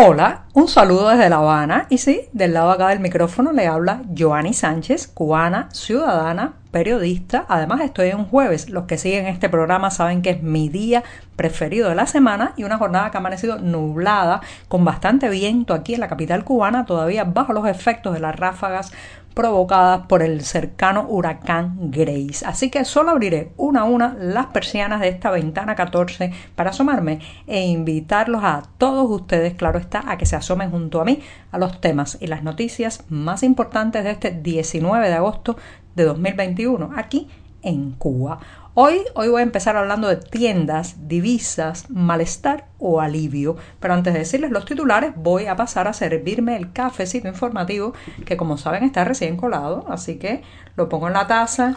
Hola, un saludo desde La Habana. Y sí, del lado acá del micrófono le habla Joanny Sánchez, cubana, ciudadana, periodista. Además estoy en jueves. Los que siguen este programa saben que es mi día preferido de la semana y una jornada que ha amanecido nublada con bastante viento aquí en la capital cubana, todavía bajo los efectos de las ráfagas provocadas por el cercano huracán Grace. Así que solo abriré una a una las persianas de esta ventana 14 para asomarme e invitarlos a todos ustedes, claro está, a que se asomen junto a mí a los temas y las noticias más importantes de este 19 de agosto de 2021 aquí en Cuba. Hoy, hoy voy a empezar hablando de tiendas, divisas, malestar o alivio. Pero antes de decirles los titulares, voy a pasar a servirme el cafecito informativo que como saben está recién colado. Así que lo pongo en la taza,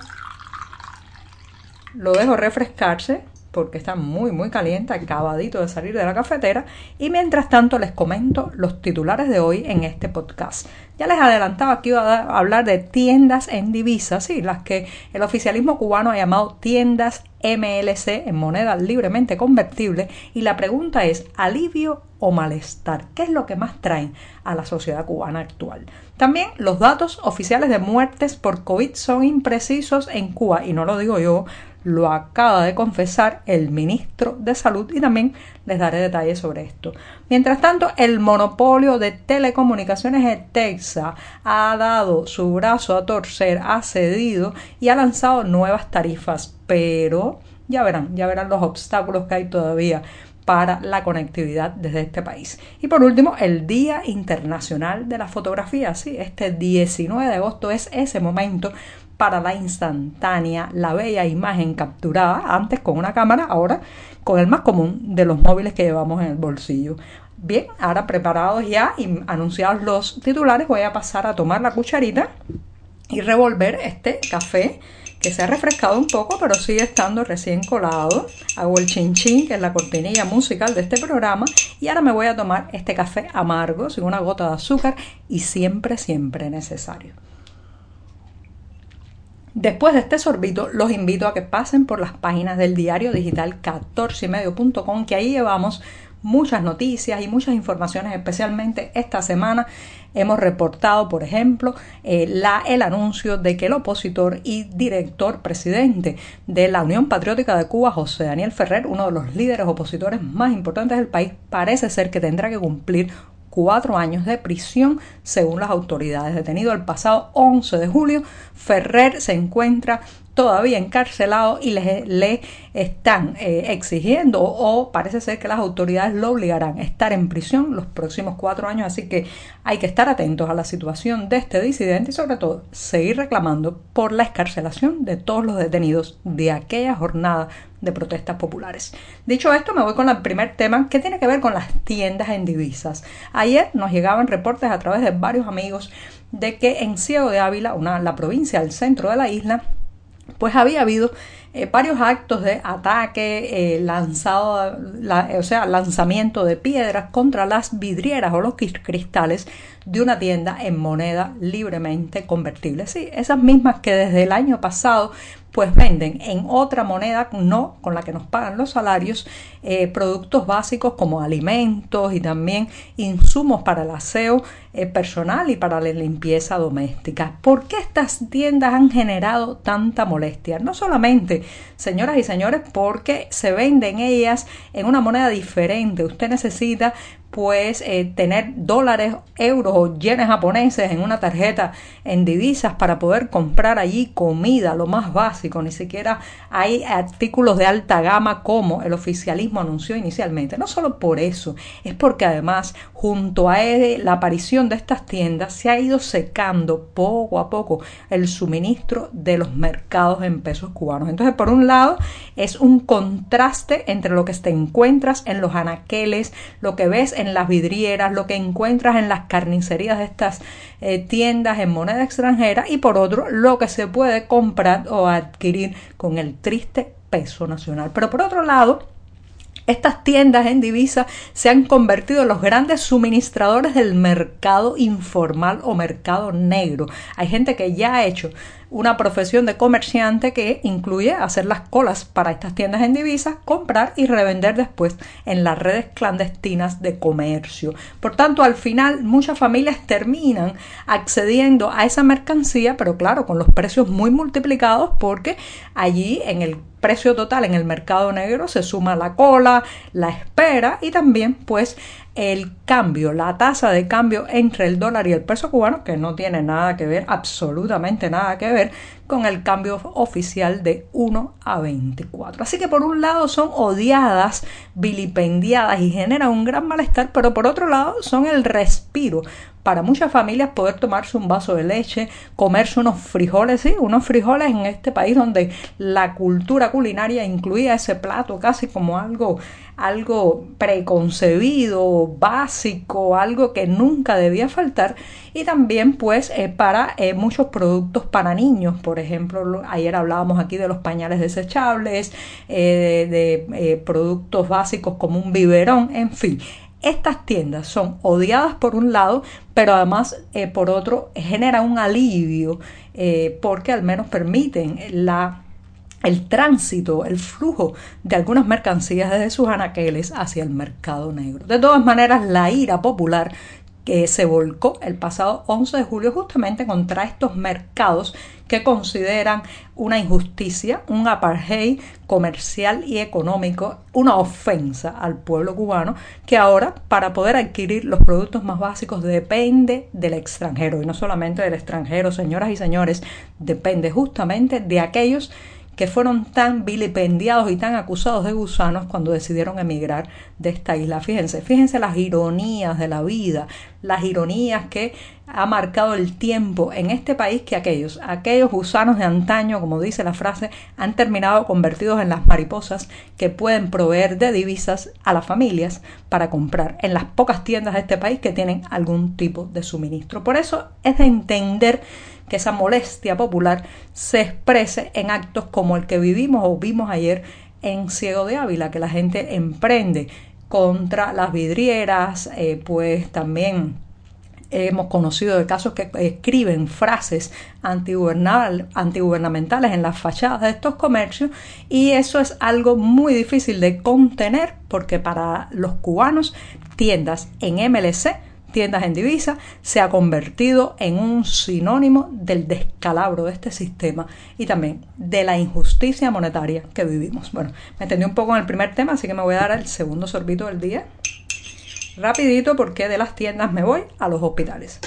lo dejo refrescarse porque está muy muy caliente, acabadito de salir de la cafetera y mientras tanto les comento los titulares de hoy en este podcast. Ya les adelantaba que iba a hablar de tiendas en divisas, sí, las que el oficialismo cubano ha llamado tiendas MLC en moneda libremente convertible y la pregunta es alivio o malestar, ¿qué es lo que más traen a la sociedad cubana actual? También los datos oficiales de muertes por COVID son imprecisos en Cuba y no lo digo yo, lo acaba de confesar el ministro de Salud y también les daré detalles sobre esto. Mientras tanto, el monopolio de telecomunicaciones de Texas ha dado su brazo a torcer, ha cedido y ha lanzado nuevas tarifas, pero ya verán, ya verán los obstáculos que hay todavía para la conectividad desde este país. Y por último, el Día Internacional de la Fotografía. Sí, este 19 de agosto es ese momento para la instantánea, la bella imagen capturada antes con una cámara, ahora con el más común de los móviles que llevamos en el bolsillo. Bien, ahora preparados ya y anunciados los titulares, voy a pasar a tomar la cucharita y revolver este café que se ha refrescado un poco, pero sigue estando recién colado. Hago el chin chin, que es la cortinilla musical de este programa, y ahora me voy a tomar este café amargo, sin una gota de azúcar y siempre, siempre necesario. Después de este sorbito, los invito a que pasen por las páginas del diario digital 14ymedio.com, que ahí llevamos muchas noticias y muchas informaciones, especialmente esta semana. Hemos reportado, por ejemplo, eh, la, el anuncio de que el opositor y director presidente de la Unión Patriótica de Cuba, José Daniel Ferrer, uno de los líderes opositores más importantes del país, parece ser que tendrá que cumplir cuatro años de prisión según las autoridades. Detenido el pasado 11 de julio, Ferrer se encuentra todavía encarcelado y le, le están eh, exigiendo o parece ser que las autoridades lo obligarán a estar en prisión los próximos cuatro años. Así que hay que estar atentos a la situación de este disidente y sobre todo seguir reclamando por la escarcelación de todos los detenidos de aquella jornada de protestas populares. Dicho esto, me voy con el primer tema que tiene que ver con las tiendas en divisas. Ayer nos llegaban reportes a través de varios amigos de que en Ciego de Ávila, una, la provincia del centro de la isla, pues había habido eh, varios actos de ataque, eh, lanzado, o sea, lanzamiento de piedras contra las vidrieras o los cristales de una tienda en moneda libremente convertible. Sí, esas mismas que desde el año pasado pues venden en otra moneda no con la que nos pagan los salarios eh, productos básicos como alimentos y también insumos para el aseo eh, personal y para la limpieza doméstica. ¿Por qué estas tiendas han generado tanta molestia? No solamente, señoras y señores, porque se venden ellas en una moneda diferente. Usted necesita pues eh, tener dólares, euros o yenes japoneses en una tarjeta en divisas para poder comprar allí comida, lo más básico, ni siquiera hay artículos de alta gama como el oficialismo anunció inicialmente. No solo por eso, es porque además junto a la aparición de estas tiendas se ha ido secando poco a poco el suministro de los mercados en pesos cubanos. Entonces, por un lado, es un contraste entre lo que te encuentras en los anaqueles, lo que ves en las vidrieras, lo que encuentras en las carnicerías de estas eh, tiendas en moneda extranjera y por otro, lo que se puede comprar o adquirir con el triste peso nacional. Pero por otro lado, estas tiendas en divisa se han convertido en los grandes suministradores del mercado informal o mercado negro. Hay gente que ya ha hecho una profesión de comerciante que incluye hacer las colas para estas tiendas en divisas, comprar y revender después en las redes clandestinas de comercio. Por tanto, al final muchas familias terminan accediendo a esa mercancía, pero claro, con los precios muy multiplicados porque allí en el precio total en el mercado negro se suma la cola, la espera y también pues el cambio, la tasa de cambio entre el dólar y el peso cubano, que no tiene nada que ver, absolutamente nada que ver con el cambio oficial de 1 a 24. Así que por un lado son odiadas, vilipendiadas y generan un gran malestar, pero por otro lado son el respiro para muchas familias poder tomarse un vaso de leche, comerse unos frijoles, sí, unos frijoles en este país donde la cultura culinaria incluía ese plato casi como algo algo preconcebido, básico, algo que nunca debía faltar. Y también pues eh, para eh, muchos productos para niños, por ejemplo, ayer hablábamos aquí de los pañales desechables, eh, de productos básicos como un biberón, en fin, estas tiendas son odiadas por un lado, pero además por otro genera un alivio porque al menos permiten la el tránsito, el flujo de algunas mercancías desde sus anaqueles hacia el mercado negro. De todas maneras, la ira popular que se volcó el pasado 11 de julio justamente contra estos mercados que consideran una injusticia, un apartheid comercial y económico, una ofensa al pueblo cubano que ahora para poder adquirir los productos más básicos depende del extranjero. Y no solamente del extranjero, señoras y señores, depende justamente de aquellos que fueron tan vilipendiados y tan acusados de gusanos cuando decidieron emigrar de esta isla. Fíjense, fíjense las ironías de la vida, las ironías que ha marcado el tiempo en este país que aquellos, aquellos gusanos de antaño, como dice la frase, han terminado convertidos en las mariposas que pueden proveer de divisas a las familias para comprar en las pocas tiendas de este país que tienen algún tipo de suministro. Por eso es de entender que esa molestia popular se exprese en actos como el que vivimos o vimos ayer en Ciego de Ávila, que la gente emprende contra las vidrieras, eh, pues también hemos conocido de casos que escriben frases antigubernamentales en las fachadas de estos comercios y eso es algo muy difícil de contener porque para los cubanos tiendas en MLC tiendas en divisa, se ha convertido en un sinónimo del descalabro de este sistema y también de la injusticia monetaria que vivimos. Bueno, me entendí un poco en el primer tema, así que me voy a dar el segundo sorbito del día. Rapidito porque de las tiendas me voy a los hospitales.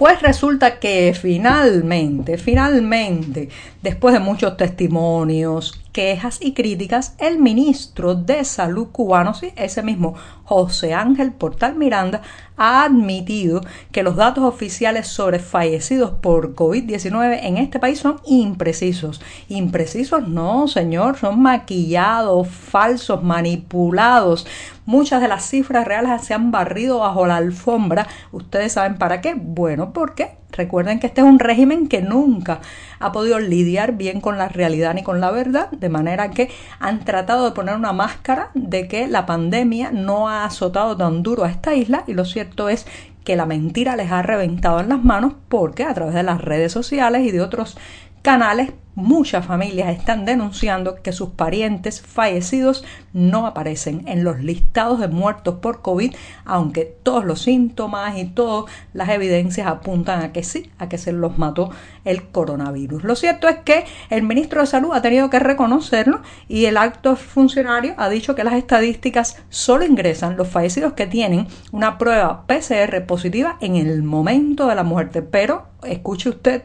Pues resulta que finalmente, finalmente, después de muchos testimonios, quejas y críticas, el ministro de Salud cubano, sí, ese mismo José Ángel Portal Miranda, ha admitido que los datos oficiales sobre fallecidos por COVID-19 en este país son imprecisos. Imprecisos no, señor, son maquillados, falsos, manipulados. Muchas de las cifras reales se han barrido bajo la alfombra. ¿Ustedes saben para qué? Bueno, porque recuerden que este es un régimen que nunca ha podido lidiar bien con la realidad ni con la verdad, de manera que han tratado de poner una máscara de que la pandemia no ha azotado tan duro a esta isla y lo cierto es que la mentira les ha reventado en las manos porque a través de las redes sociales y de otros canales muchas familias están denunciando que sus parientes fallecidos no aparecen en los listados de muertos por COVID, aunque todos los síntomas y todas las evidencias apuntan a que sí, a que se los mató el coronavirus. Lo cierto es que el ministro de Salud ha tenido que reconocerlo y el acto funcionario ha dicho que las estadísticas solo ingresan los fallecidos que tienen una prueba PCR positiva en el momento de la muerte. Pero, escuche usted,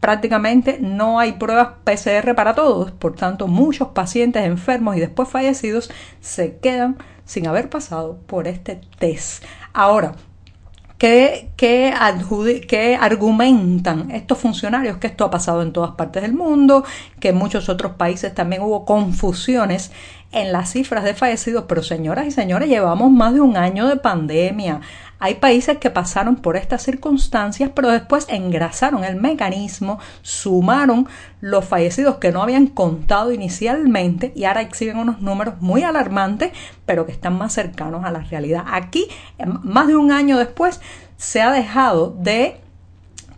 prácticamente no hay pruebas PCR para todos, por tanto muchos pacientes enfermos y después fallecidos se quedan sin haber pasado por este test. Ahora, ¿Qué, qué, argumentan estos funcionarios que esto ha pasado en todas partes del mundo, que en muchos otros países también hubo confusiones en las cifras de fallecidos, pero señoras y señores, llevamos más de un año de pandemia. Hay países que pasaron por estas circunstancias, pero después engrasaron el mecanismo, sumaron los fallecidos que no habían contado inicialmente y ahora exhiben unos números muy alarmantes, pero que están más cercanos a la realidad. Aquí, más de un año después, se ha dejado de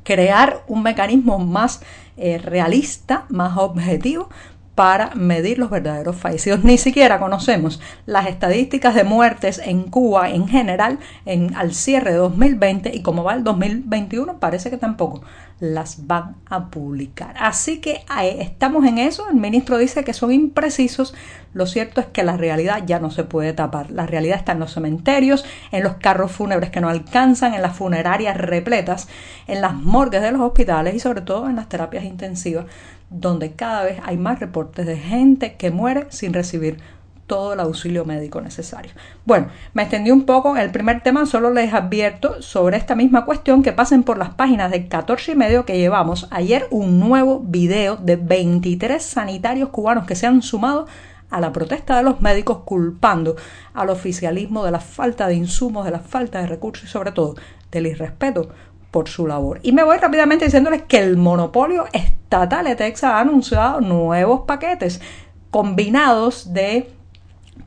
crear un mecanismo más eh, realista, más objetivo, para medir los verdaderos fallecidos. Ni siquiera conocemos las estadísticas de muertes en Cuba en general en, al cierre de 2020 y como va el 2021 parece que tampoco las van a publicar. Así que eh, estamos en eso. El ministro dice que son imprecisos. Lo cierto es que la realidad ya no se puede tapar. La realidad está en los cementerios, en los carros fúnebres que no alcanzan, en las funerarias repletas, en las morgues de los hospitales y sobre todo en las terapias intensivas donde cada vez hay más reportes de gente que muere sin recibir todo el auxilio médico necesario. Bueno, me extendí un poco el primer tema, solo les advierto sobre esta misma cuestión que pasen por las páginas de 14 y medio que llevamos ayer un nuevo video de 23 sanitarios cubanos que se han sumado a la protesta de los médicos culpando al oficialismo de la falta de insumos, de la falta de recursos y sobre todo del irrespeto por su labor. Y me voy rápidamente diciéndoles que el monopolio estatal de Texas ha anunciado nuevos paquetes combinados de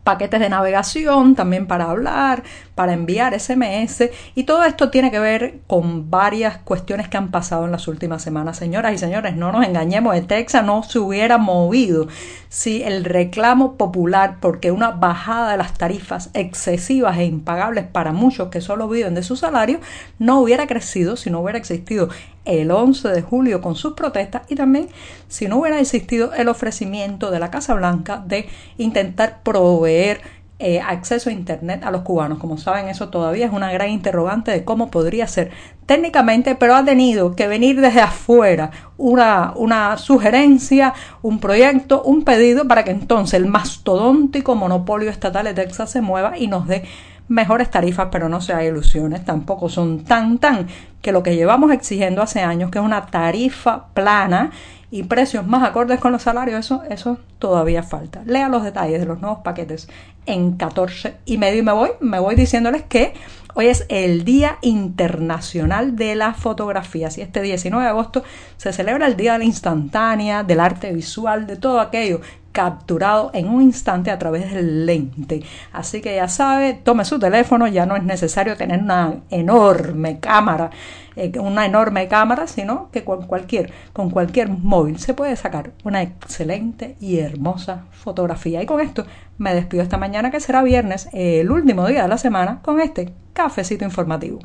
paquetes de navegación también para hablar, para enviar SMS y todo esto tiene que ver con varias cuestiones que han pasado en las últimas semanas. Señoras y señores, no nos engañemos, el Texas no se hubiera movido si el reclamo popular porque una bajada de las tarifas excesivas e impagables para muchos que solo viven de su salario no hubiera crecido si no hubiera existido el 11 de julio con sus protestas y también si no hubiera existido el ofrecimiento de la Casa Blanca de intentar proveer eh, acceso a Internet a los cubanos. Como saben, eso todavía es una gran interrogante de cómo podría ser técnicamente, pero ha tenido que venir desde afuera una, una sugerencia, un proyecto, un pedido para que entonces el mastodóntico monopolio estatal de Texas se mueva y nos dé mejores tarifas, pero no se ilusiones, tampoco son tan tan que lo que llevamos exigiendo hace años, que es una tarifa plana y precios más acordes con los salarios, eso, eso todavía falta. Lea los detalles de los nuevos paquetes en 14 y medio y me voy, me voy diciéndoles que hoy es el Día Internacional de la Fotografía. Si este 19 de agosto se celebra el Día de la Instantánea, del arte visual, de todo aquello capturado en un instante a través del lente. Así que ya sabe, tome su teléfono, ya no es necesario tener una enorme cámara, eh, una enorme cámara, sino que con cualquier, con cualquier móvil se puede sacar una excelente y hermosa fotografía. Y con esto me despido esta mañana que será viernes, el último día de la semana, con este cafecito informativo.